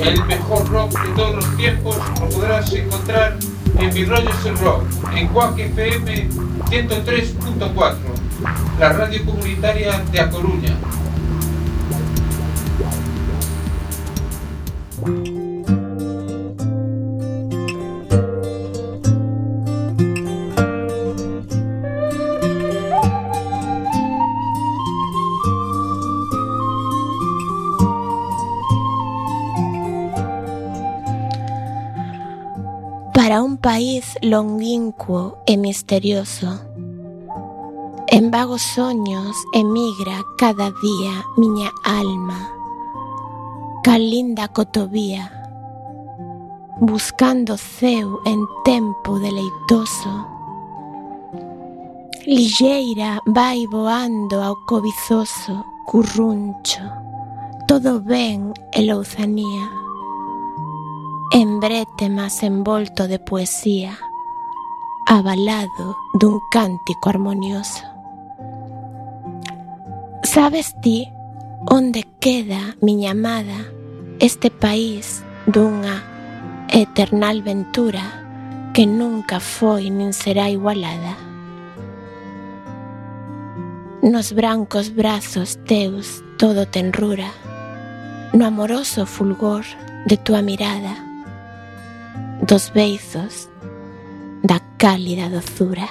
El mejor rock de todos los tiempos lo podrás encontrar en Mi Rollo el Rock, en Cuac FM 103.4, la radio comunitaria de A Coruña. Longínquo e misterioso. En vagos soños emigra cada día miña alma, cal linda cotovía, buscando ceu en tempo deleitoso. Lilleira vai voando ao cobizoso curruncho, todo ben e louzanía en brete más envolto de poesía, avalado dun cántico armonioso. Sabes ti onde queda miña amada este país dunha eternal ventura que nunca foi nin será igualada? Nos brancos brazos teus todo tenrura, no amoroso fulgor de tua mirada, dos beizos da cálida dozura.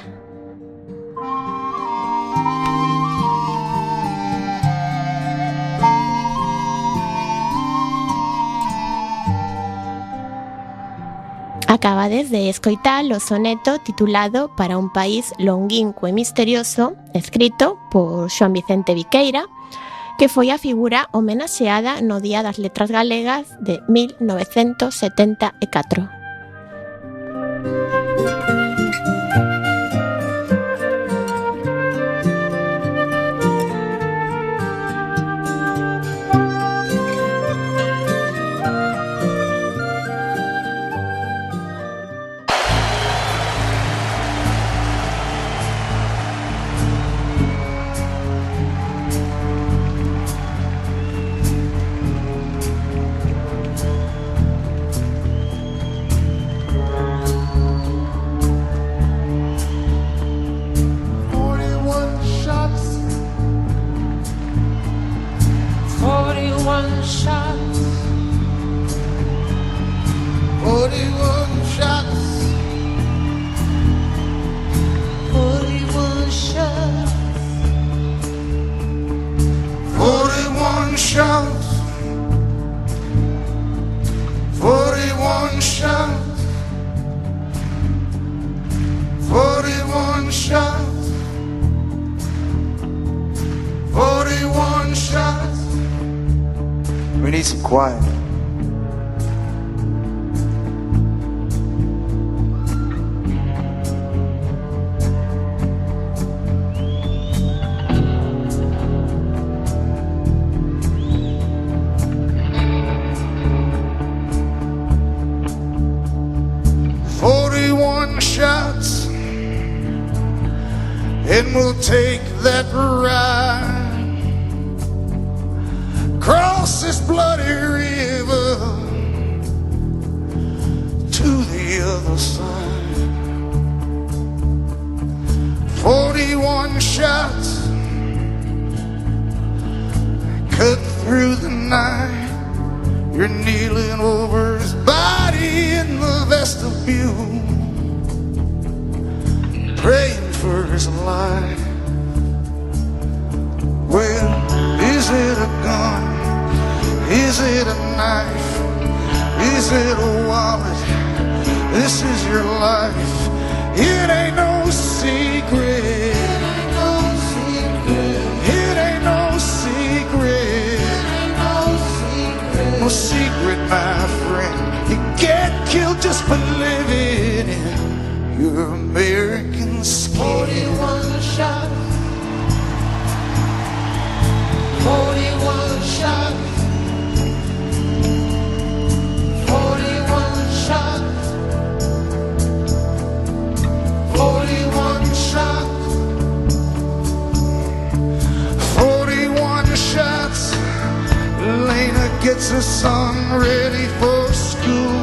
Acabades de escoitar o soneto titulado Para un país longínquo e misterioso, escrito por Xoan Vicente Viqueira, que foi a figura homenaxeada no Día das Letras Galegas de 1974. And we'll take that ride cross this bloody river to the other side. Forty-one shots cut through the night. You're kneeling over his body in the vestibule, praying for his life. Well, is it a gun? Is it a knife? Is it a wallet? This is your life. It ain't no secret. It ain't no secret. It ain't no secret. No secret, my friend. You get killed just for living in your American 41 shot. 41 shot. 41 shot. 41 shot. 41 shots. Lena gets her son ready for school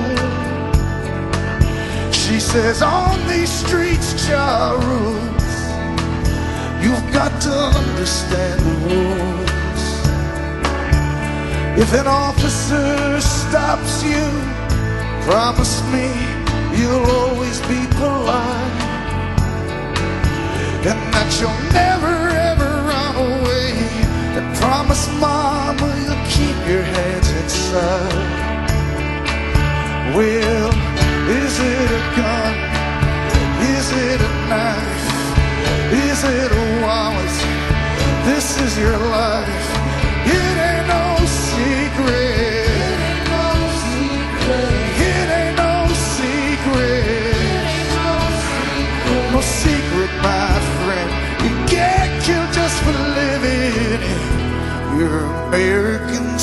says on these streets, Jah rules. You've got to understand the rules. If an officer stops you, promise me you'll always be polite. And that you'll never ever run away. And promise mama you'll keep your hands inside. Well, is it? little Wallace, this is your life. It ain't no secret. It no secret. Ain't no, secret. no secret, my friend. You get killed just for living. You're American.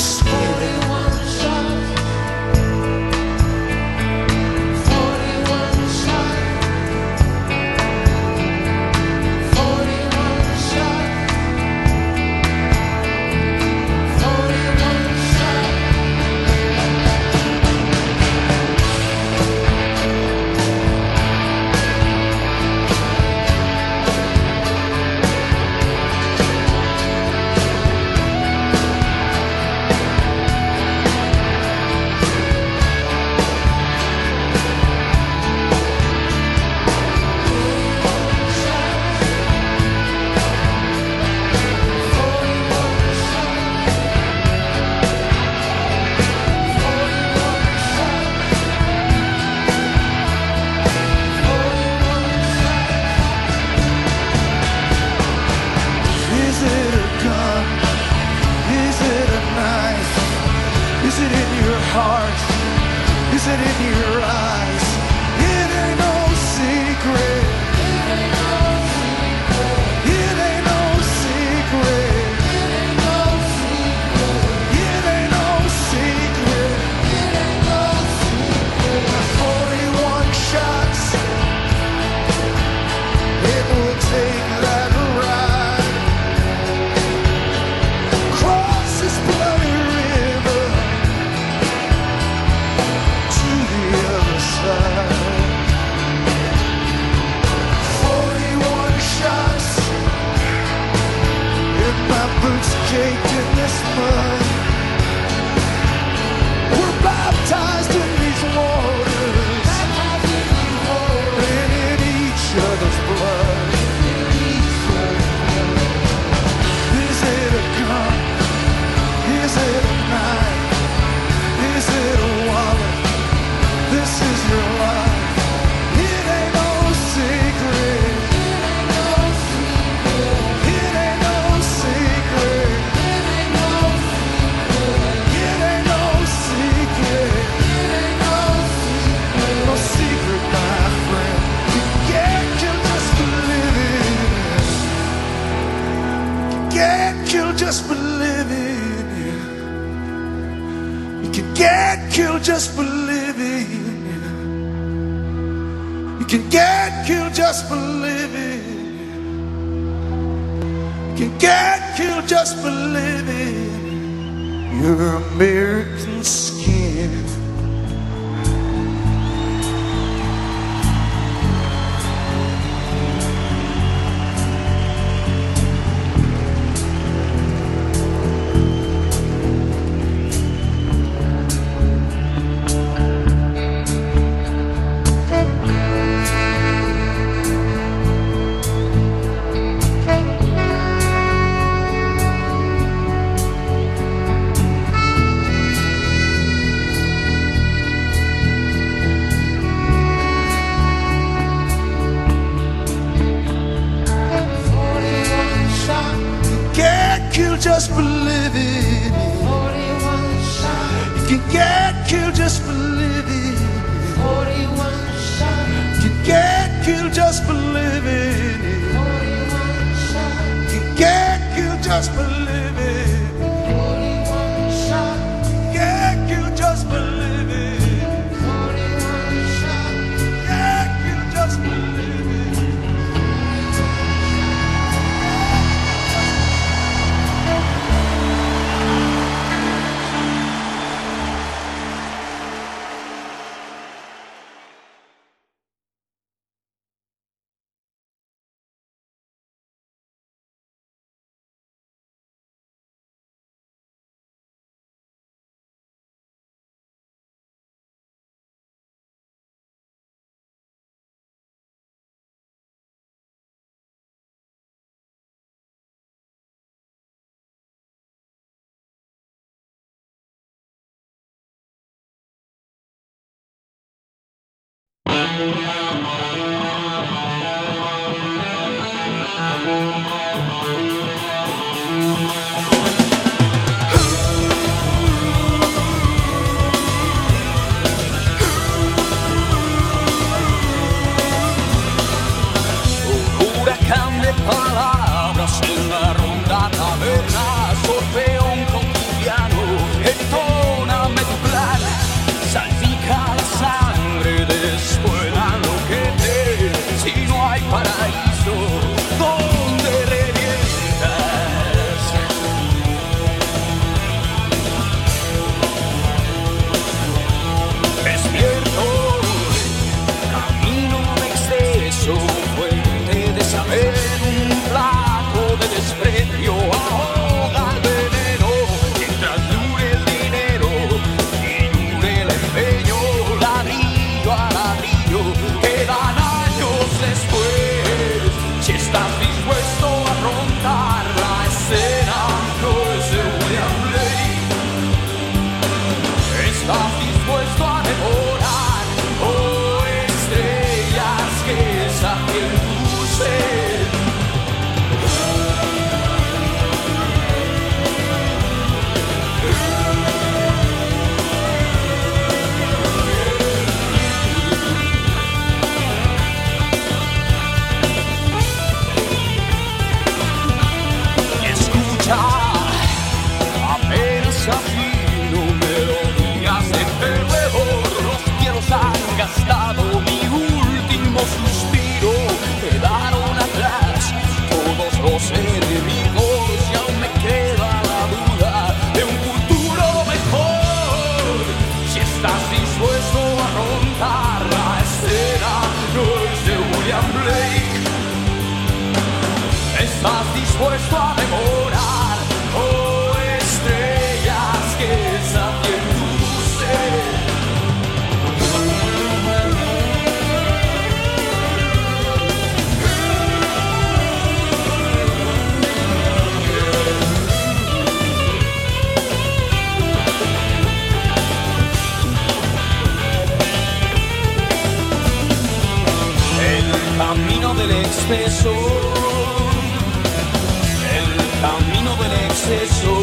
Vamos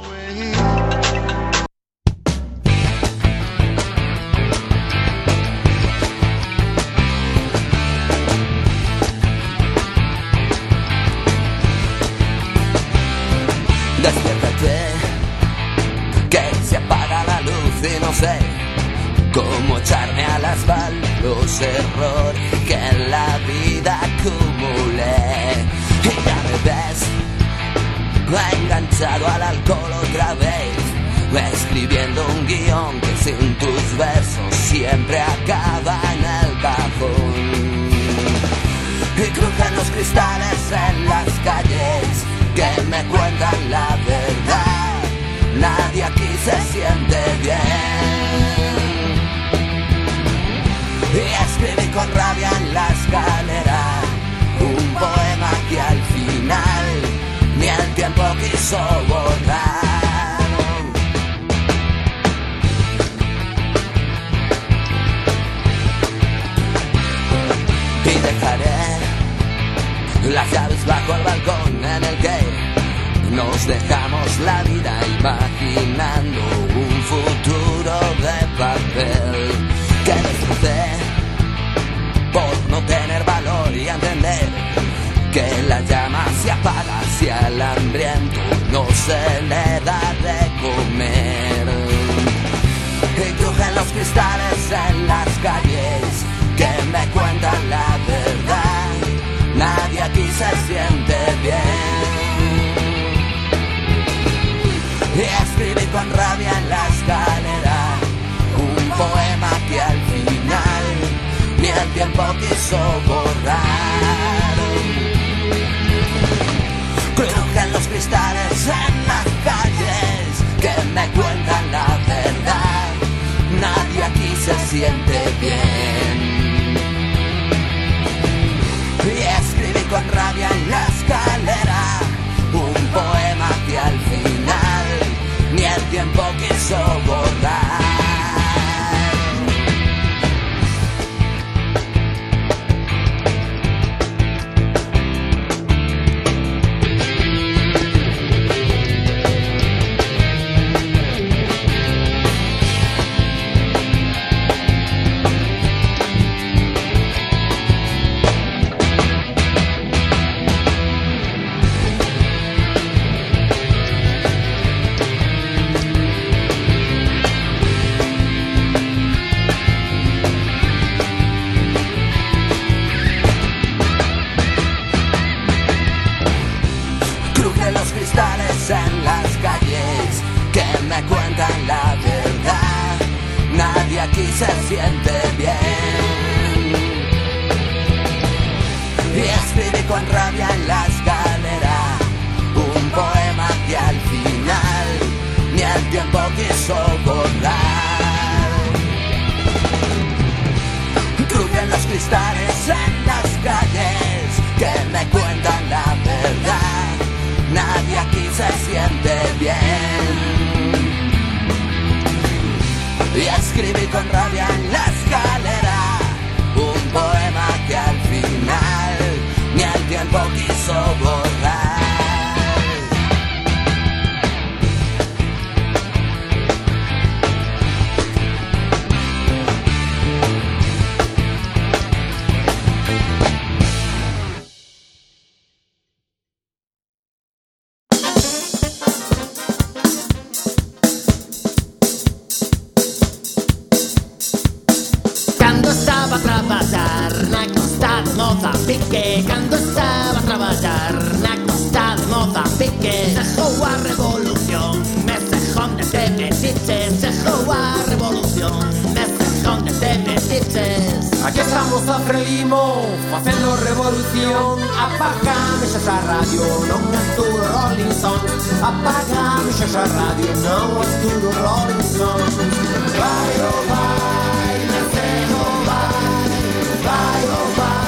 Cómo echarme a la espalda los errores que en la vida acumulé. Y ya me ves enganchado al alcohol otra vez, escribiendo un guion que sin tus versos siempre acaba en el cajón. Y crujen los cristales en las calles que me cuentan la verdad. Nadie aquí se siente bien. Con rabia en la escalera un poema que al final ni el tiempo quiso borrar. y dejaré las llaves bajo el balcón en el que nos dejamos la vida imaginando un futuro de papel que destrocé que la llama se apaga si al hambriento no se le da de comer y crujen los cristales en las calles que me cuentan la verdad. Nadie aquí se siente bien. rabia en la escalera. Un poema que al final ni el tiempo quiso borrar. Crujen los cristales en las calles que me cuentan la verdad. Nadie aquí se siente bien. Y escribí con rabia en la escalera un poema que al final ni el tiempo quiso borrar. Facendo revolución. Apagame xa xa radio Non as Rolling Stones Apagame xa xa radio Non as Rolling Stones Vai, oh vai Nacelo vai Vai, oh vai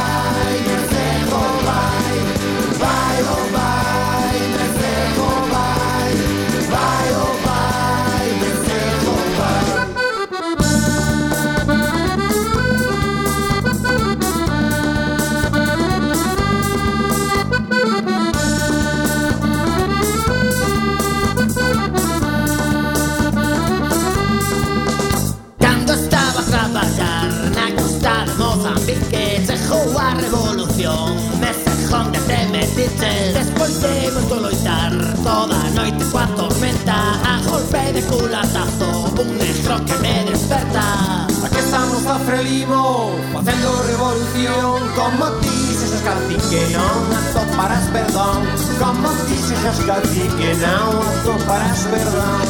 Temos de loitar toda a noite coa tormenta. A golpe de culatazo Un negro que me desperta. A que estamos a frelimo Facendo revolución. Como dices os que non atoparás perdón. Como dices os que non atoparás perdón.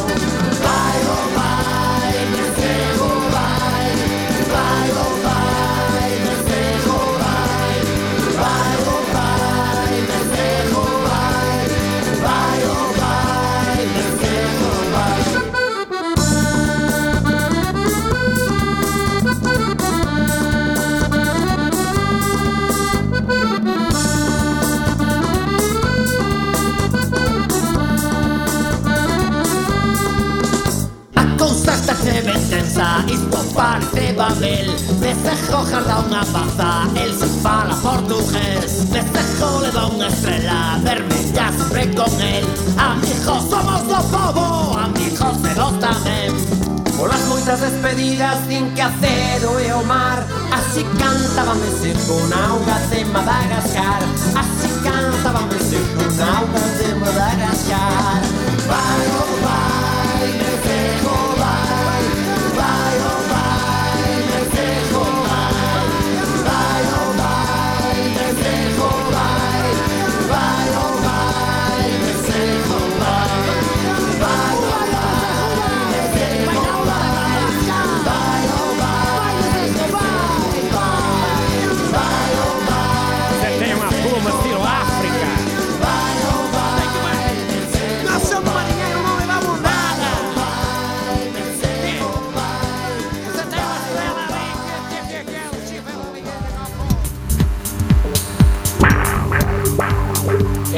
Vai, oh, vai, que Isto parece Babel. Necejo jarda unha paza El fala portugués Necejo le da unha estrela Vermella sempre con el Amigos somos do povo Amigos de vos tamén Polas moitas despedidas din que acero e o mar Así cantábame seco na auga de Madagascar. Así cantábame seco na auga de Madagascar. Vai, oh vai,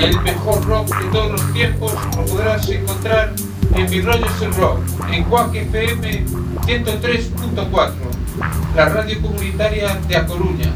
El mejor rock de todos los tiempos lo podrás encontrar en Mi Rollo el Rock, en Quack FM 103.4, la radio comunitaria de A Coruña.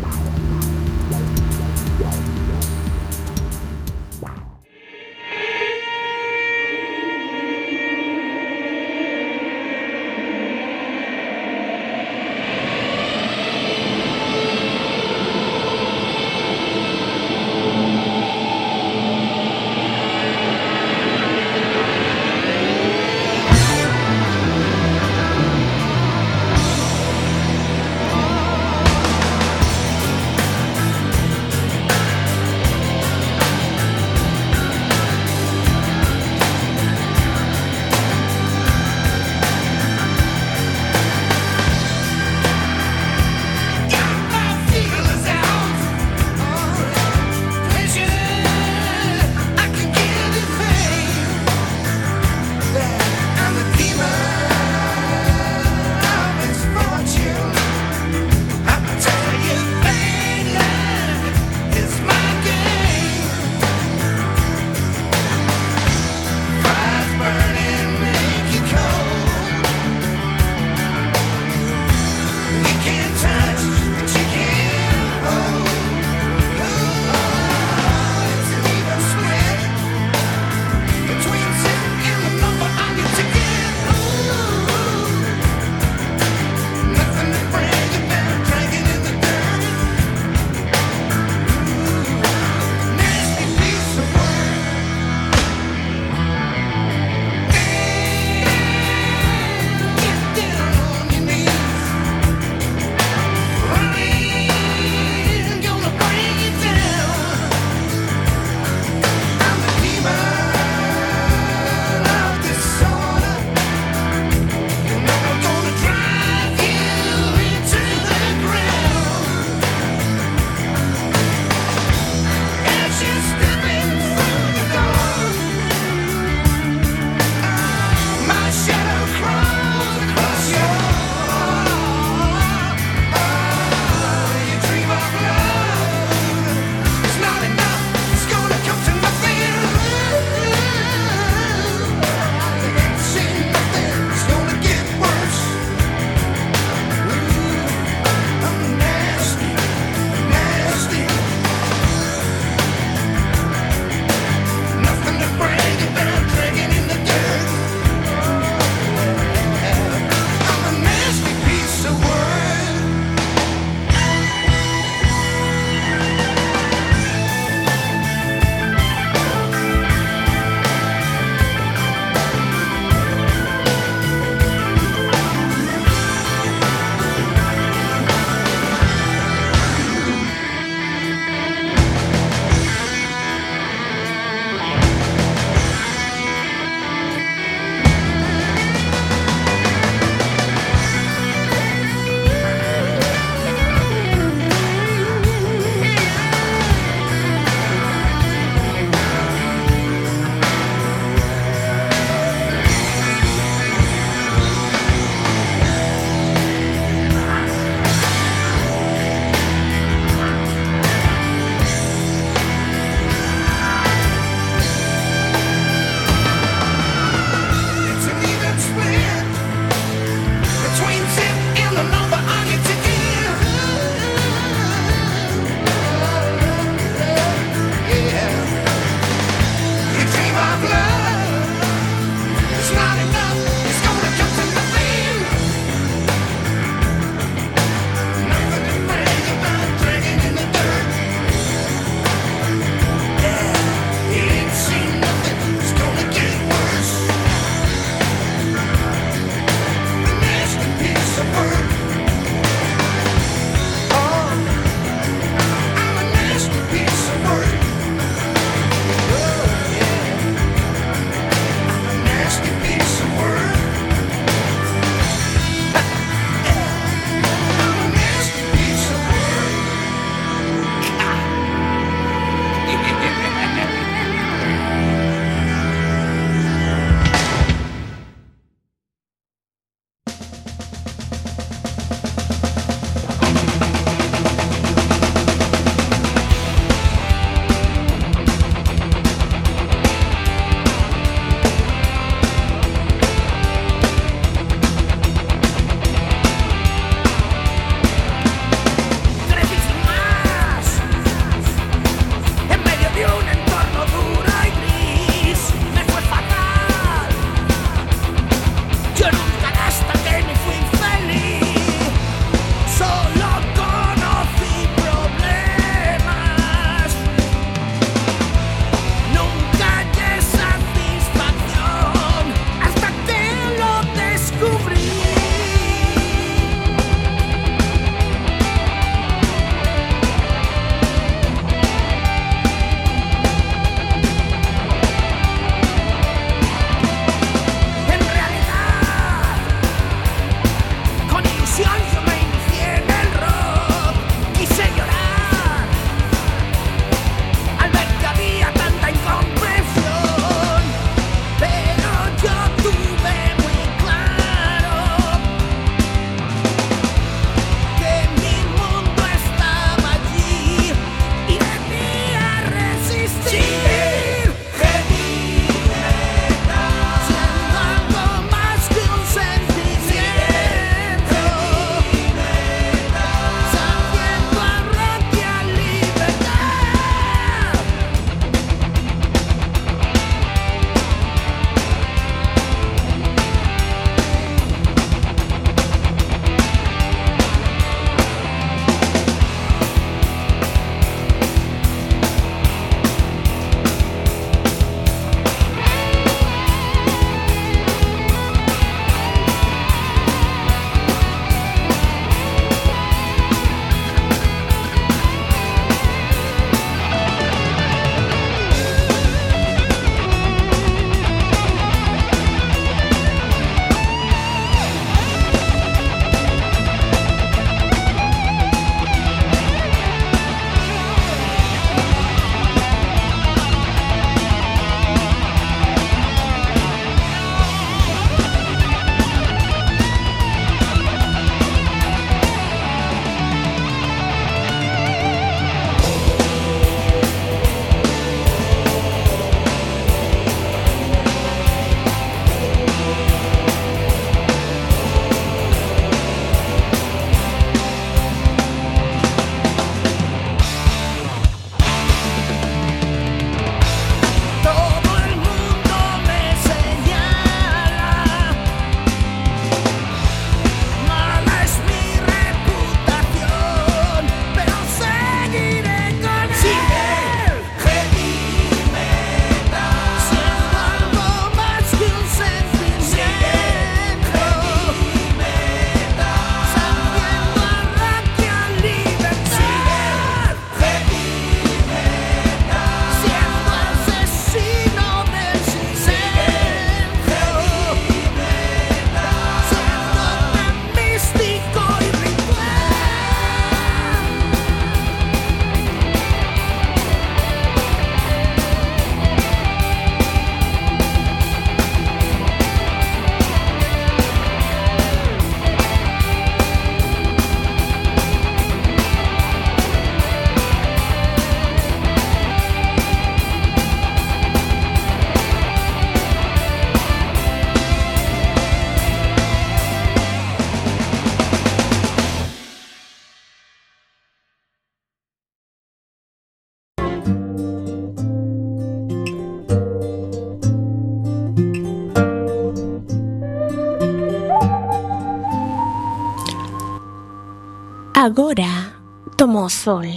Agora tomo o sol.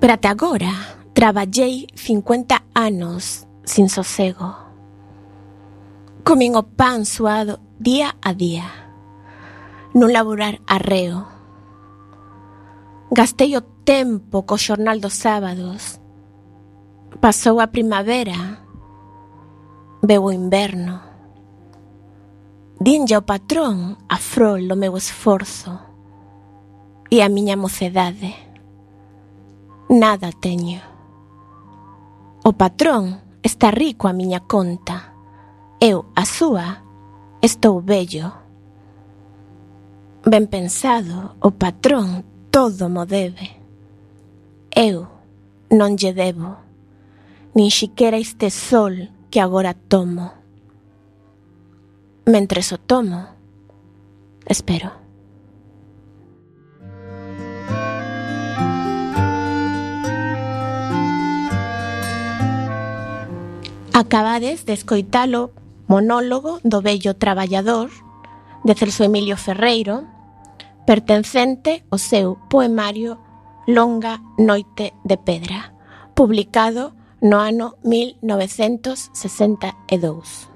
Pero até agora traballei 50 anos sin sosego. Comín o pan suado día a día. Nun laborar arreo. Gastei o tempo co xornal dos sábados. Pasou a primavera. Veu o inverno. Dinlle patrón a frol do meu esforzo e a miña mocedade. Nada teño. O patrón está rico a miña conta. Eu, a súa, estou bello. Ben pensado, o patrón todo mo debe. Eu non lle debo, nin xiquera este sol que agora tomo. Mentres o tomo, espero. Acabades de escoitalo monólogo do vello traballador de Celso Emilio Ferreiro, pertencente ao seu poemario Longa noite de pedra, publicado no ano 1962.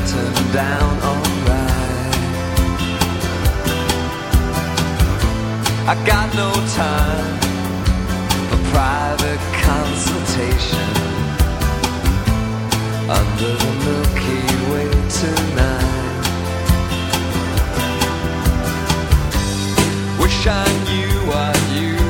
Curtain down, alright. I got no time for private consultation under the Milky Way tonight. Wish I knew what you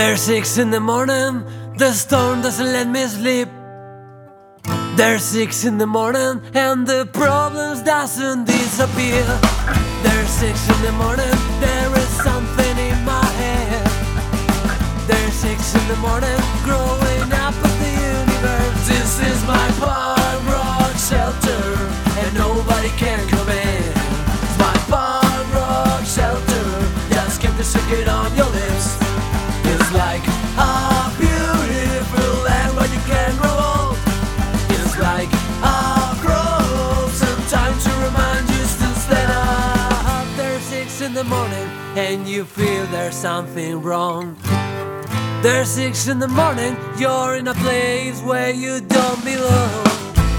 There's six in the morning, the storm doesn't let me sleep. There's six in the morning, and the problems doesn't disappear. There's six in the morning, there is something in my head. There's six in the morning, growing up at the universe. This is my punk rock shelter, and nobody can come in. It's my punk rock shelter, just keep the secret on and you feel there's something wrong. There's six in the morning, you're in a place where you don't belong.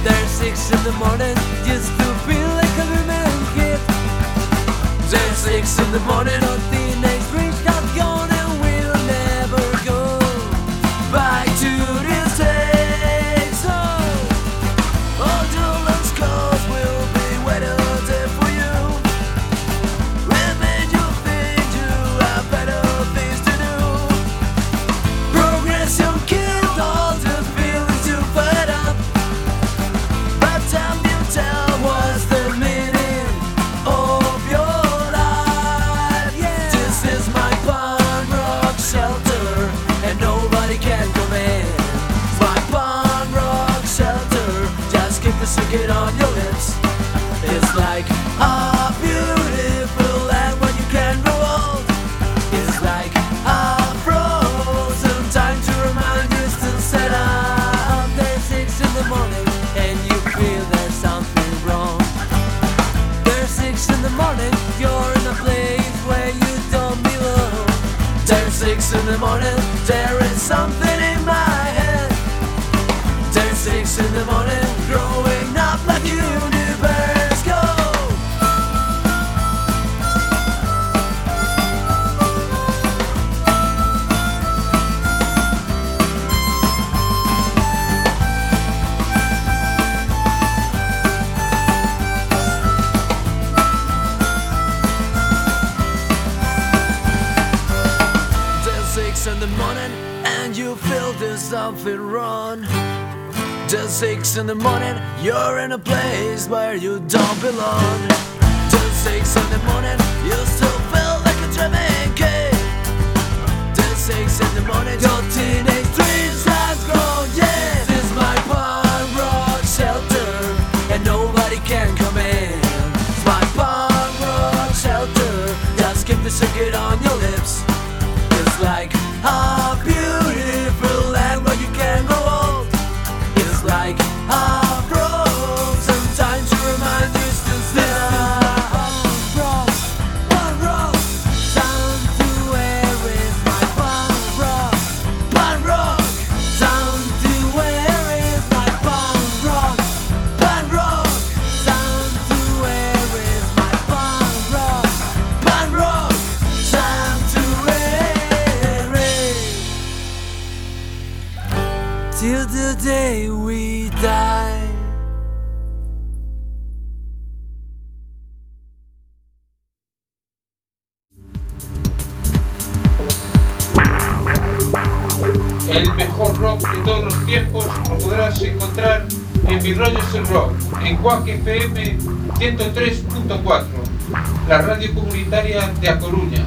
There's six in the morning, just to feel like a woman kid. There's six in the morning, a teenage in the morning, you're in a place where you don't belong. Just six in the morning, you still feel like a dreaming kid. Just six in the morning, your teenage dreams has grown. Yeah, this is my punk rock shelter, and nobody can come in. It's my punk rock shelter, just keep the secret on your lips. It's like a 103.4, la radio comunitaria de A Coruña.